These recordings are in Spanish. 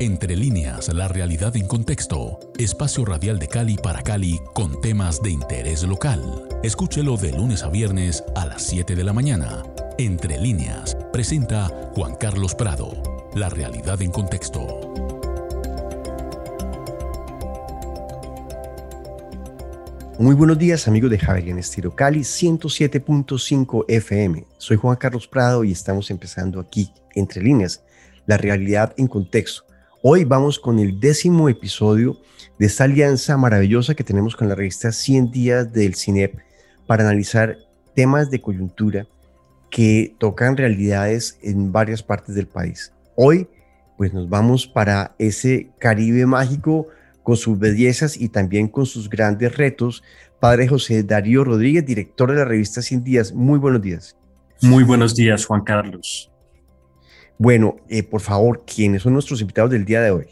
Entre líneas, la realidad en contexto. Espacio radial de Cali para Cali con temas de interés local. Escúchelo de lunes a viernes a las 7 de la mañana. Entre líneas, presenta Juan Carlos Prado. La realidad en contexto. Muy buenos días amigos de Javier en Estilo Cali 107.5 FM. Soy Juan Carlos Prado y estamos empezando aquí, entre líneas, la realidad en contexto Hoy vamos con el décimo episodio de esta alianza maravillosa que tenemos con la revista 100 días del CINEP para analizar temas de coyuntura que tocan realidades en varias partes del país. Hoy pues nos vamos para ese Caribe mágico con sus bellezas y también con sus grandes retos. Padre José Darío Rodríguez, director de la revista 100 días, muy buenos días. Muy buenos días, Juan Carlos. Bueno, eh, por favor, ¿quiénes son nuestros invitados del día de hoy?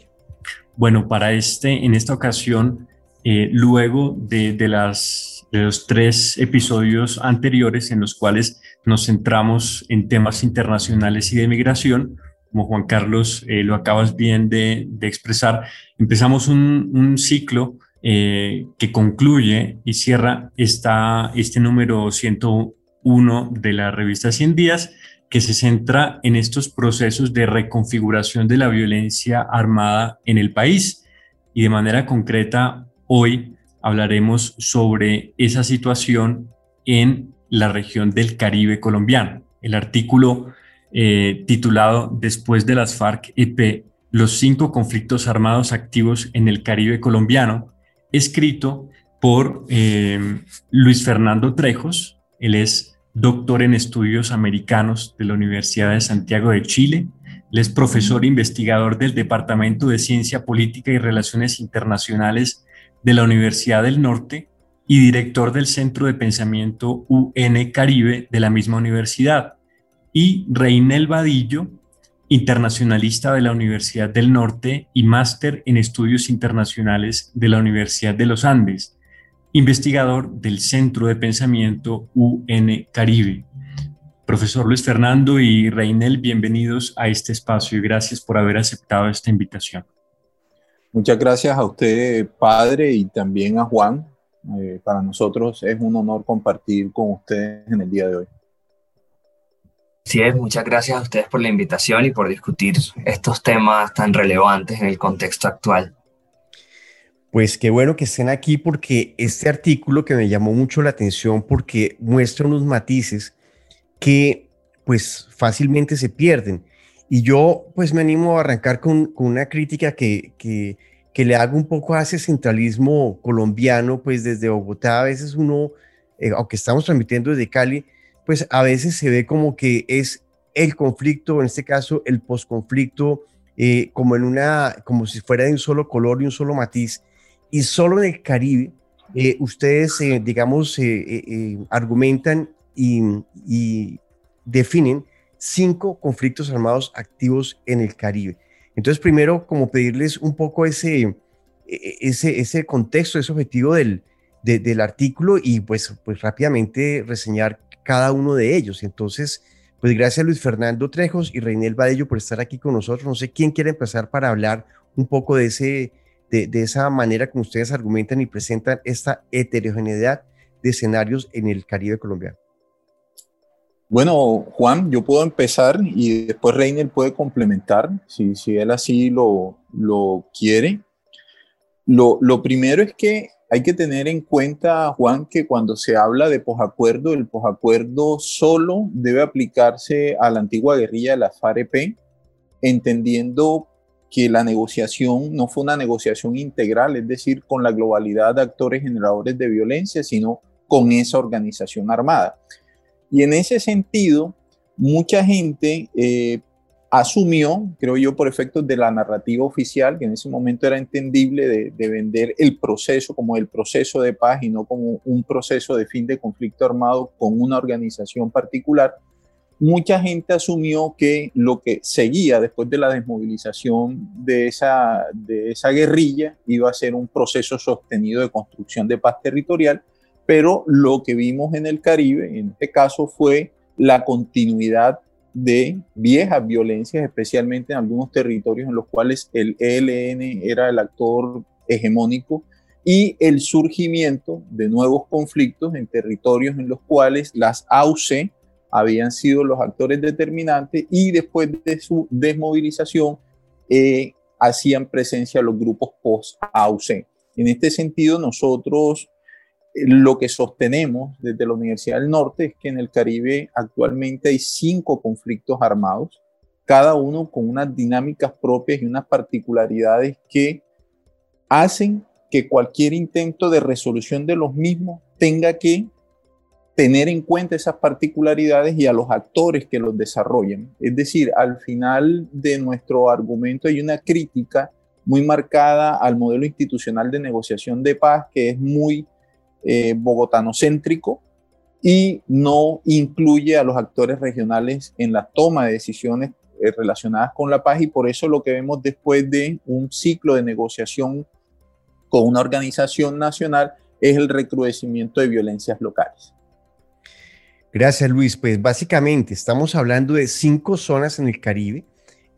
Bueno, para este, en esta ocasión, eh, luego de, las, de los tres episodios anteriores en los cuales nos centramos en temas internacionales y de migración, como Juan Carlos eh, lo acabas bien de, expresar, empezamos un, ciclo que concluye y cierra esta, este número 101 de la revista 100 días que se centra en estos procesos de reconfiguración de la violencia armada en el país. Y de manera concreta, hoy hablaremos sobre esa situación en la región del Caribe colombiano. El artículo eh, titulado Después de las FARC-EP, los cinco conflictos armados activos en el Caribe colombiano, escrito por eh, Luis Fernando Trejos. Él es doctor en estudios americanos de la Universidad de Santiago de Chile. Él es profesor e investigador del Departamento de Ciencia Política y Relaciones Internacionales de la Universidad del Norte y director del Centro de Pensamiento UN Caribe de la misma universidad. Y Reinel Vadillo, internacionalista de la Universidad del Norte y máster en estudios internacionales de la Universidad de los Andes investigador del Centro de Pensamiento UN Caribe. Profesor Luis Fernando y Reinel, bienvenidos a este espacio y gracias por haber aceptado esta invitación. Muchas gracias a usted, padre, y también a Juan. Eh, para nosotros es un honor compartir con ustedes en el día de hoy. Sí, muchas gracias a ustedes por la invitación y por discutir estos temas tan relevantes en el contexto actual. Pues qué bueno que estén aquí porque este artículo que me llamó mucho la atención porque muestra unos matices que pues fácilmente se pierden. Y yo pues me animo a arrancar con, una crítica que, que, le hago un poco a ese centralismo colombiano, pues desde Bogotá a veces uno, eh, aunque estamos transmitiendo desde Cali, pues a veces se ve como que es el conflicto, en este caso el posconflicto, eh, como en una, como si fuera de un solo color y un solo matiz, y solo en el Caribe, eh, ustedes, eh, digamos, eh, argumentan y, definen cinco conflictos armados activos en el Caribe. Entonces, primero, como pedirles un poco ese, e, e, ese, ese contexto, ese objetivo del, del artículo y pues, pues rápidamente reseñar cada uno de ellos. Entonces, pues gracias a Luis Fernando Trejos y Reinel Badello por estar aquí con nosotros. No sé quién quiere empezar para hablar un poco de ese, de, esa manera como ustedes argumentan y presentan esta heterogeneidad de escenarios en el Caribe colombiano. Bueno, Juan, yo puedo empezar y después Reiner puede complementar, si, si él así lo, lo quiere. Lo, lo, primero es que hay que tener en cuenta, Juan, que cuando se habla de posacuerdo, el posacuerdo solo debe aplicarse a la antigua guerrilla de la FAREP, entendiendo que la negociación no fue una negociación integral, es decir, con la globalidad de actores generadores de violencia, sino con esa organización armada. Y en ese sentido, mucha gente eh, asumió, creo yo, por efectos de la narrativa oficial, que en ese momento era entendible de, de, vender el proceso como el proceso de paz y no como un proceso de fin de conflicto armado con una organización particular, mucha gente asumió que lo que seguía después de la desmovilización de esa, de esa guerrilla iba a ser un proceso sostenido de construcción de paz territorial, pero lo que vimos en el Caribe, en este caso, fue la continuidad de viejas violencias, especialmente en algunos territorios en los cuales el ELN era el actor hegemónico y el surgimiento de nuevos conflictos en territorios en los cuales las AUC habían sido los actores determinantes y después de su desmovilización eh, hacían presencia los grupos post-AUC. En este sentido, nosotros eh, lo que sostenemos desde la Universidad del Norte es que en el Caribe actualmente hay cinco conflictos armados, cada uno con unas dinámicas propias y unas particularidades que hacen que cualquier intento de resolución de los mismos tenga que tener en cuenta esas particularidades y a los actores que los desarrollan. Es decir, al final de nuestro argumento hay una crítica muy marcada al modelo institucional de negociación de paz que es muy eh, bogotanocéntrico y no incluye a los actores regionales en la toma de decisiones eh, relacionadas con la paz y por eso lo que vemos después de un ciclo de negociación con una organización nacional es el recrudecimiento de violencias locales. Gracias Luis. Pues básicamente estamos hablando de cinco zonas en el Caribe,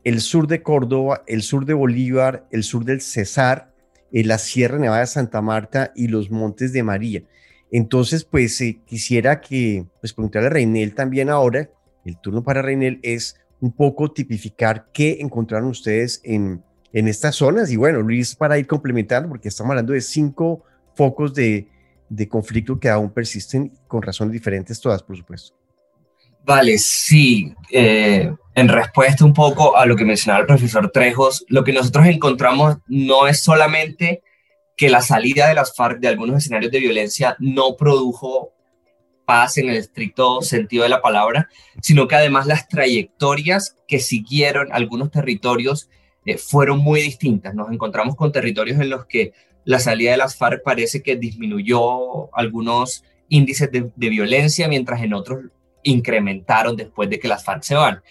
el sur de Córdoba, el sur de Bolívar, el sur del Cesar, eh, la Sierra Nevada de Santa Marta y los Montes de María. Entonces, pues eh, quisiera que, pues preguntarle a Reinel también ahora, el turno para Reinel es un poco tipificar qué encontraron ustedes en, en estas zonas. Y bueno, Luis, para ir complementando, porque estamos hablando de cinco focos de, de conflicto que aún persisten con razones diferentes todas, por supuesto. Vale, sí. Eh, en respuesta un poco a lo que mencionaba el profesor Trejos, lo que nosotros encontramos no es solamente que la salida de las FARC de algunos escenarios de violencia no produjo paz en el estricto sentido de la palabra, sino que además las trayectorias que siguieron algunos territorios eh, fueron muy distintas. Nos encontramos con territorios en los que la salida de las FARC parece que disminuyó algunos índices de, violencia, mientras en otros incrementaron después de que las FARC se van.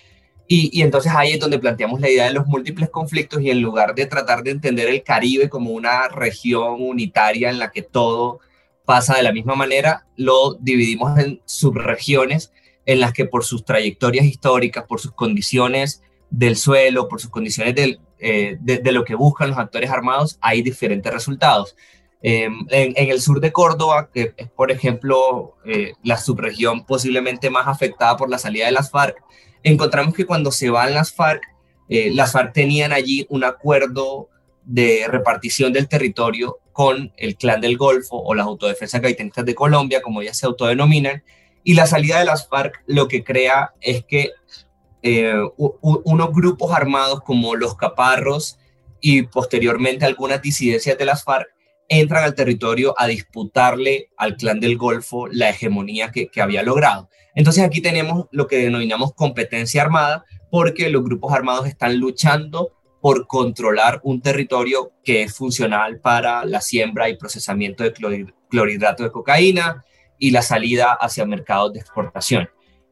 Y, entonces ahí es donde planteamos la idea de los múltiples conflictos y en lugar de tratar de entender el Caribe como una región unitaria en la que todo pasa de la misma manera, lo dividimos en subregiones en las que por sus trayectorias históricas, por sus condiciones del suelo, por sus condiciones del, eh, de, lo que buscan los actores armados, hay diferentes resultados. Em, en, el sur de Córdoba, que es, por ejemplo, eh, la subregión posiblemente más afectada por la salida de las FARC, encontramos que cuando se van las FARC, eh, las FARC tenían allí un acuerdo de repartición del territorio con el Clan del Golfo o las Autodefensas Gaitanistas de Colombia, como ya se autodenominan, y la salida de las FARC lo que crea es que eh, unos grupos armados como los caparros y posteriormente algunas disidencias de las FARC entran al territorio a disputarle al clan del Golfo la hegemonía que, que había logrado. Entonces aquí tenemos lo que denominamos competencia armada porque los grupos armados están luchando por controlar un territorio que es funcional para la siembra y procesamiento de clorhidrato de cocaína y la salida hacia mercados de exportación.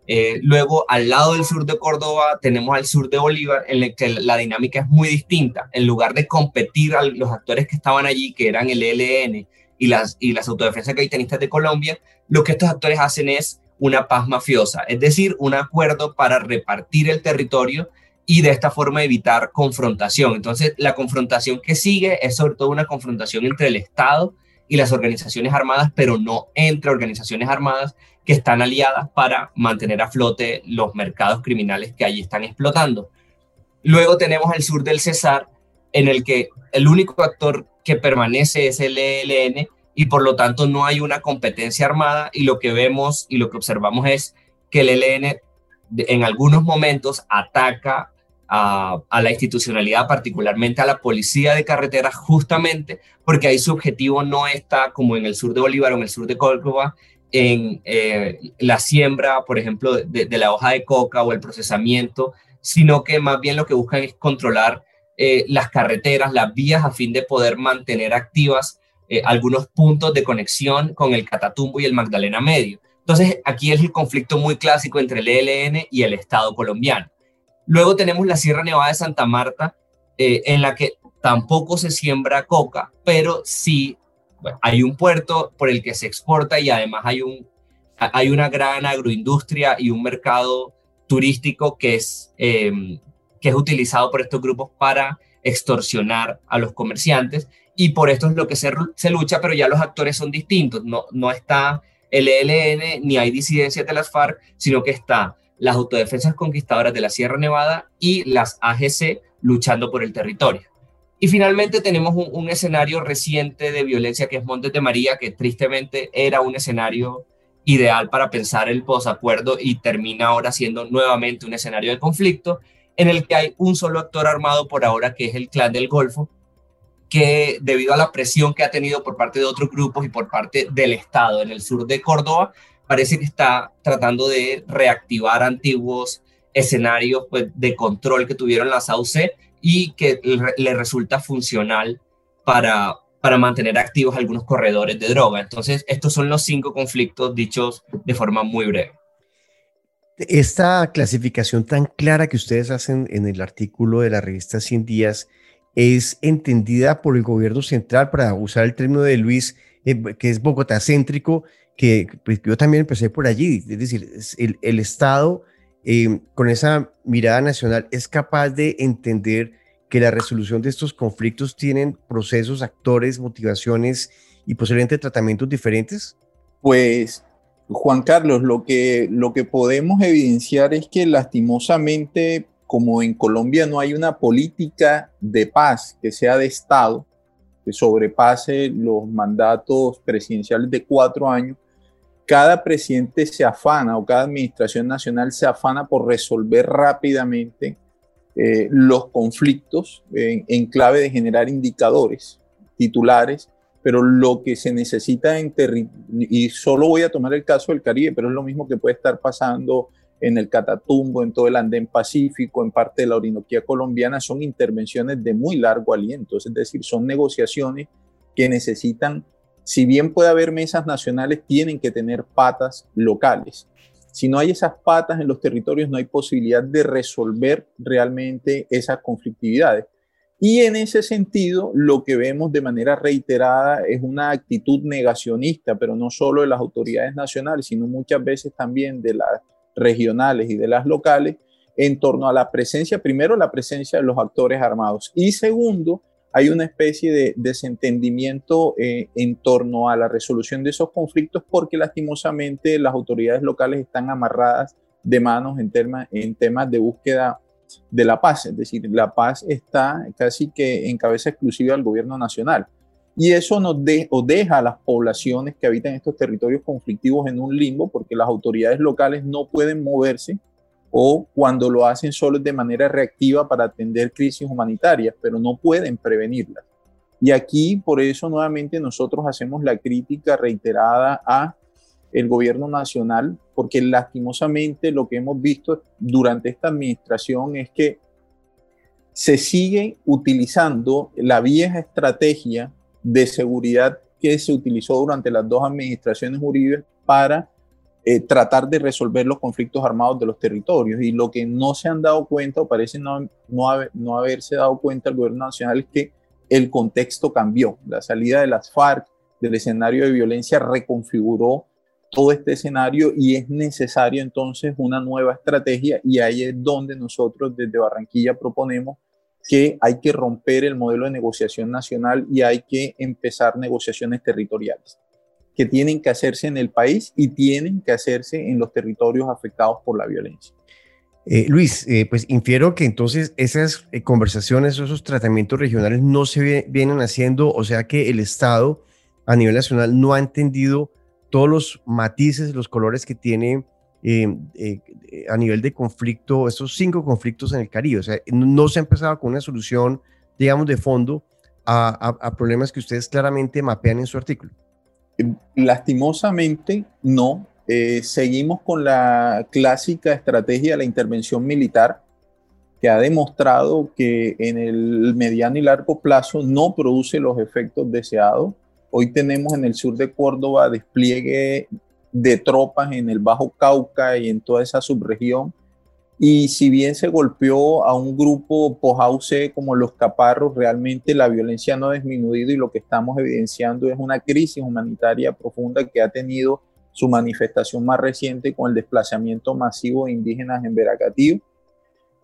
Eh, luego, al lado del sur de Córdoba, tenemos al sur de Bolívar, en el que la dinámica es muy distinta. En lugar de competir a los actores que estaban allí, que eran el ELN y las, y las autodefensas gaitanistas de Colombia, lo que estos actores hacen es una paz mafiosa, es decir, un acuerdo para repartir el territorio y de esta forma evitar confrontación. Entonces, la confrontación que sigue es sobre todo una confrontación entre el Estado y las organizaciones armadas, pero no entre organizaciones armadas que están aliadas para mantener a flote los mercados criminales que allí están explotando. Luego tenemos el sur del Cesar, en el que el único actor que permanece es el ELN y por lo tanto no hay una competencia armada y lo que vemos y lo que observamos es que el ELN en algunos momentos ataca a, la institucionalidad, particularmente a la policía de carretera, justamente porque ahí su objetivo no está como en el sur de Bolívar o en el sur de Córdoba, en eh, la siembra, por ejemplo, de, la hoja de coca o el procesamiento, sino que más bien lo que buscan es controlar eh, las carreteras, las vías, a fin de poder mantener activas eh, algunos puntos de conexión con el Catatumbo y el Magdalena Medio. Entonces, aquí es el conflicto muy clásico entre el ELN y el Estado colombiano. Luego tenemos la Sierra Nevada de Santa Marta, en la que tampoco se siembra coca, pero sí hay un puerto por el que se exporta y además hay, un, hay una gran agroindustria y un mercado turístico que es, em, que es utilizado por estos grupos para extorsionar a los comerciantes y por esto es lo que se, se lucha, pero ya los actores son distintos, no, no está el ELN ni hay disidencias de las FARC, sino que está las autodefensas conquistadoras de la Sierra Nevada y las AGC luchando por el territorio. Y finalmente tenemos un, escenario reciente de violencia que es Montes de María, que tristemente era un escenario ideal para pensar el posacuerdo y termina ahora siendo nuevamente un escenario de conflicto en el que hay un solo actor armado por ahora, que es el Clan del Golfo, que debido a la presión que ha tenido por parte de otros grupos y por parte del Estado en el sur de Córdoba, parece que está tratando de reactivar antiguos escenarios pues, de control que tuvieron las AUC y que le resulta funcional para, para mantener activos algunos corredores de droga. Entonces, estos son los cinco conflictos dichos de forma muy breve. Esta clasificación tan clara que ustedes hacen en el artículo de la revista 100 días es entendida por el gobierno central, para usar el término de Luis, eh, que es Bogotá céntrico, que pues, yo también empecé por allí, es decir, el, el Estado eh, con esa mirada nacional es capaz de entender que la resolución de estos conflictos tienen procesos, actores, motivaciones y posiblemente tratamientos diferentes? Pues, Juan Carlos, lo que, lo que podemos evidenciar es que lastimosamente, como en Colombia no hay una política de paz que sea de Estado, que sobrepase los mandatos presidenciales de cuatro años, cada presidente se afana o cada administración nacional se afana por resolver rápidamente eh, los conflictos en, clave de generar indicadores titulares, pero lo que se necesita en y solo voy a tomar el caso del Caribe, pero es lo mismo que puede estar pasando en el Catatumbo, en todo el Andén Pacífico, en parte de la Orinoquía colombiana, son intervenciones de muy largo aliento, es decir, son negociaciones que necesitan si bien puede haber mesas nacionales, tienen que tener patas locales. Si no hay esas patas en los territorios, no hay posibilidad de resolver realmente esas conflictividades. Y en ese sentido, lo que vemos de manera reiterada es una actitud negacionista, pero no solo de las autoridades nacionales, sino muchas veces también de las regionales y de las locales, en torno a la presencia, primero la presencia de los actores armados y segundo, hay una especie de desentendimiento eh, en torno a la resolución de esos conflictos porque lastimosamente las autoridades locales están amarradas de manos en, en temas de búsqueda de la paz, es decir, la paz está casi que en cabeza exclusiva del gobierno nacional. Y eso nos deja a las poblaciones que habitan estos territorios conflictivos en un limbo porque las autoridades locales no pueden moverse o cuando lo hacen solo de manera reactiva para atender crisis humanitarias, pero no pueden prevenirlas. Y aquí, por eso, nuevamente nosotros hacemos la crítica reiterada a el gobierno nacional, porque lastimosamente lo que hemos visto durante esta administración es que se sigue utilizando la vieja estrategia de seguridad que se utilizó durante las dos administraciones jurídicas para eh, tratar de resolver los conflictos armados de los territorios. Y lo que no se han dado cuenta, o parece no, no, haberse dado cuenta el gobierno nacional, es que el contexto cambió. La salida de las FARC del escenario de violencia reconfiguró todo este escenario y es necesario entonces una nueva estrategia y ahí es donde nosotros desde Barranquilla proponemos que hay que romper el modelo de negociación nacional y hay que empezar negociaciones territoriales que tienen que hacerse en el país y tienen que hacerse en los territorios afectados por la violencia. Eh, Luis, eh, pues infiero que entonces esas eh, conversaciones, esos tratamientos regionales no se vienen haciendo, o sea que el Estado a nivel nacional no ha entendido todos los matices, los colores que tiene a nivel de conflicto, estos cinco conflictos en el Caribe. O sea, no se ha empezado con una solución, digamos, de fondo a problemas que ustedes claramente mapean en su artículo. Lastimosamente, no. Eh, seguimos con la clásica estrategia de la intervención militar, que ha demostrado que en el mediano y largo plazo no produce los efectos deseados. Hoy tenemos en el sur de Córdoba despliegue de tropas en el Bajo Cauca y en toda esa subregión y si bien se golpeó a un grupo pojause como los caparros, realmente la violencia no ha disminuido y lo que estamos evidenciando es una crisis humanitaria profunda que ha tenido su manifestación más reciente con el desplazamiento masivo de indígenas en Veracatío.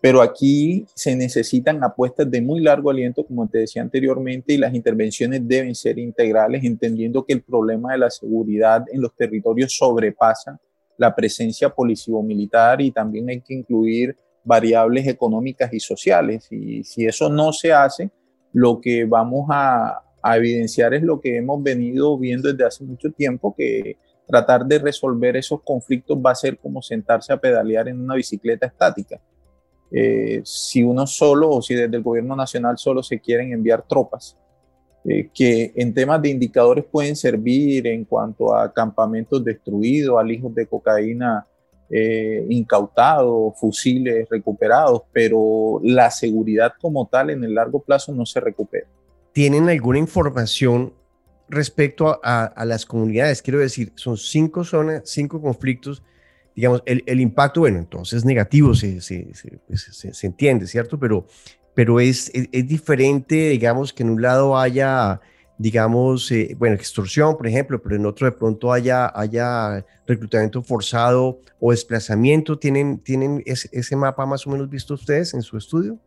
Pero aquí se necesitan apuestas de muy largo aliento, como te decía anteriormente, y las intervenciones deben ser integrales, entendiendo que el problema de la seguridad en los territorios sobrepasa la presencia policivo-militar y también hay que incluir variables económicas y sociales. Y si eso no se hace, lo que vamos a, evidenciar es lo que hemos venido viendo desde hace mucho tiempo, que tratar de resolver esos conflictos va a ser como sentarse a pedalear en una bicicleta estática. Eh, si uno solo o si desde el gobierno nacional solo se quieren enviar tropas, eh, que en temas de indicadores pueden servir en cuanto a campamentos destruidos, alijos de cocaína eh, incautados, fusiles recuperados, pero la seguridad como tal en el largo plazo no se recupera. ¿Tienen alguna información respecto a, las comunidades? Quiero decir, son cinco zonas, cinco conflictos. Digamos, el, impacto, bueno, entonces negativo pues, se, se, entiende, ¿cierto? Pero, pero es, es, diferente, digamos, que en un lado haya, digamos, eh, bueno, extorsión, por ejemplo, pero en otro de pronto haya, haya reclutamiento forzado o desplazamiento. ¿Tienen, tienen ese mapa más o menos visto ustedes en su estudio?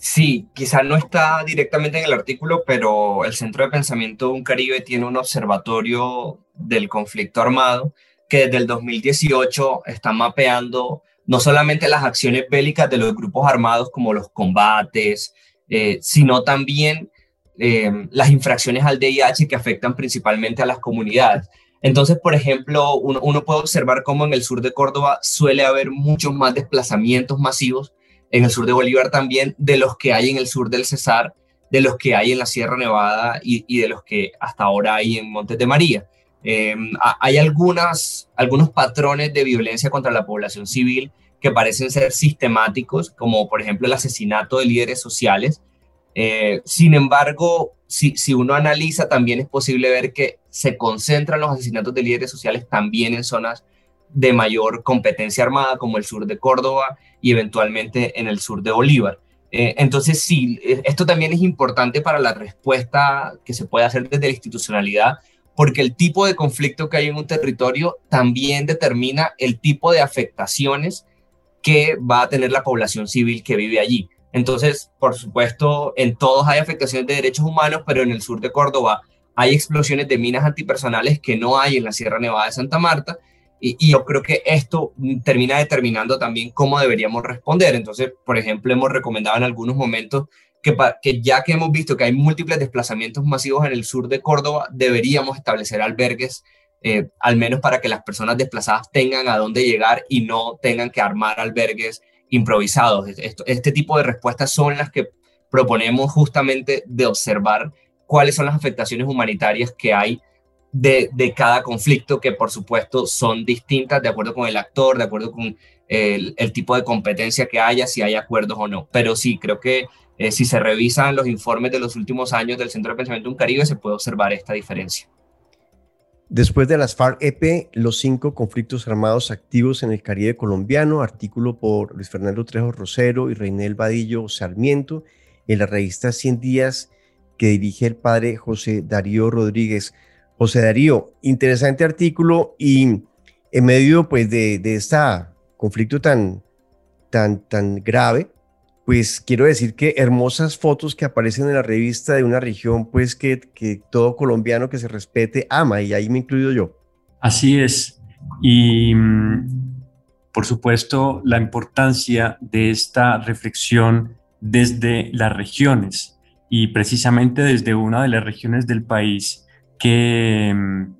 Sí, quizá no está directamente en el artículo, pero el Centro de Pensamiento de un Caribe tiene un observatorio del conflicto armado que desde el 2018 está mapeando no solamente las acciones bélicas de los grupos armados como los combates, eh, sino también eh, las infracciones al DIH que afectan principalmente a las comunidades. Entonces, por ejemplo, uno, uno puede observar cómo en el sur de Córdoba suele haber muchos más desplazamientos masivos en el sur de Bolívar también, de los que hay en el sur del Cesar, de los que hay en la Sierra Nevada y, de los que hasta ahora hay en Montes de María. Em, hay algunas, algunos patrones de violencia contra la población civil que parecen ser sistemáticos, como por ejemplo el asesinato de líderes sociales. Eh, sin embargo, si, si uno analiza, también es posible ver que se concentran los asesinatos de líderes sociales también en zonas de mayor competencia armada, como el sur de Córdoba y eventualmente en el sur de Bolívar. Eh, entonces, sí, eh, esto también es importante para la respuesta que se puede hacer desde la institucionalidad, porque el tipo de conflicto que hay en un territorio también determina el tipo de afectaciones que va a tener la población civil que vive allí. Entonces, por supuesto, en todos hay afectaciones de derechos humanos, pero en el sur de Córdoba hay explosiones de minas antipersonales que no hay en la Sierra Nevada de Santa Marta y, yo creo que esto termina determinando también cómo deberíamos responder. Entonces, por ejemplo, hemos recomendado en algunos momentos que, que ya que hemos visto que hay múltiples desplazamientos masivos en el sur de Córdoba, deberíamos establecer albergues, eh, al menos para que las personas desplazadas tengan a dónde llegar y no tengan que armar albergues improvisados. este tipo de respuestas son las que proponemos justamente de observar cuáles son las afectaciones humanitarias que hay de, cada conflicto, que por supuesto son distintas de acuerdo con el actor, de acuerdo con el, tipo de competencia que haya, si hay acuerdos o no. Pero sí, creo que eh, si se revisan los informes de los últimos años del Centro de Pensamiento de un Caribe, se puede observar esta diferencia. Después de las FARC-EP, los cinco conflictos armados activos en el Caribe colombiano, artículo por Luis Fernando Trejo Rosero y Reinel Vadillo Sarmiento, en la revista 100 días que dirige el padre José Darío Rodríguez. José Darío, interesante artículo y en medio pues de, de este conflicto tan, tan, tan grave, pues quiero decir que hermosas fotos que aparecen en la revista de una región pues que, todo colombiano que se respete ama y ahí me incluyo yo. Así es. Y mm, por supuesto la importancia de esta reflexión desde las regiones y precisamente desde una de las regiones del país que mm,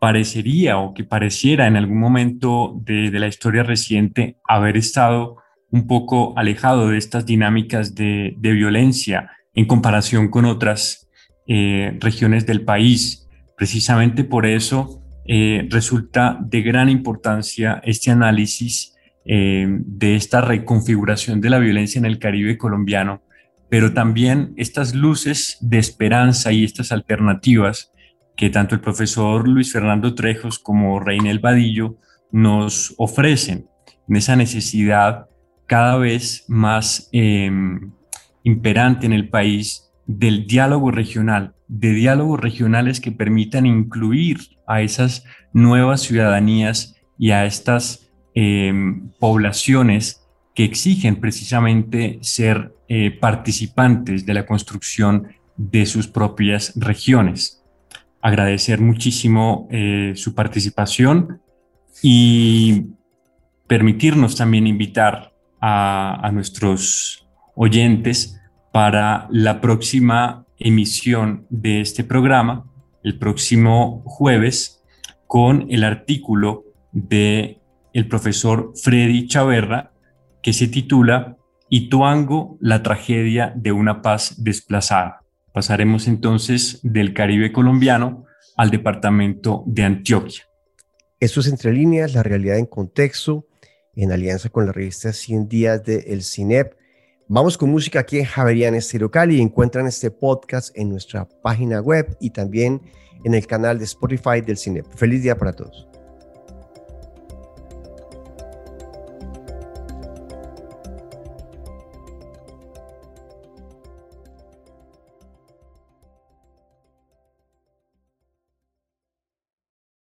parecería o que pareciera en algún momento de, la historia reciente haber estado un poco alejado de estas dinámicas de, violencia en comparación con otras eh, regiones del país. Precisamente por eso eh, resulta de gran importancia este análisis eh, de esta reconfiguración de la violencia en el Caribe colombiano pero también estas luces de esperanza y estas alternativas que tanto el profesor Luis Fernando Trejos como Reinel Vadillo nos ofrecen en esa necesidad cada vez más em, imperante en el país del diálogo regional, de diálogos regionales que permitan incluir a esas nuevas ciudadanías y a estas em, poblaciones que exigen precisamente ser eh, participantes de la construcción de sus propias regiones. Agradecer muchísimo eh, su participación y permitirnos también invitar a, nuestros oyentes para la próxima emisión de este programa, el próximo jueves, con el artículo de el profesor Freddy Chaverra que se titula Ituango, la tragedia de una paz desplazada. Pasaremos entonces del Caribe colombiano al departamento de Antioquia. Esto es Entre Líneas, la realidad en contexto, en alianza con la revista 100 días de El CINEP. Vamos con música aquí en Javerian Estéreo Cali y encuentran este podcast en nuestra página web y también en el canal de Spotify del CINEP. Feliz día para todos.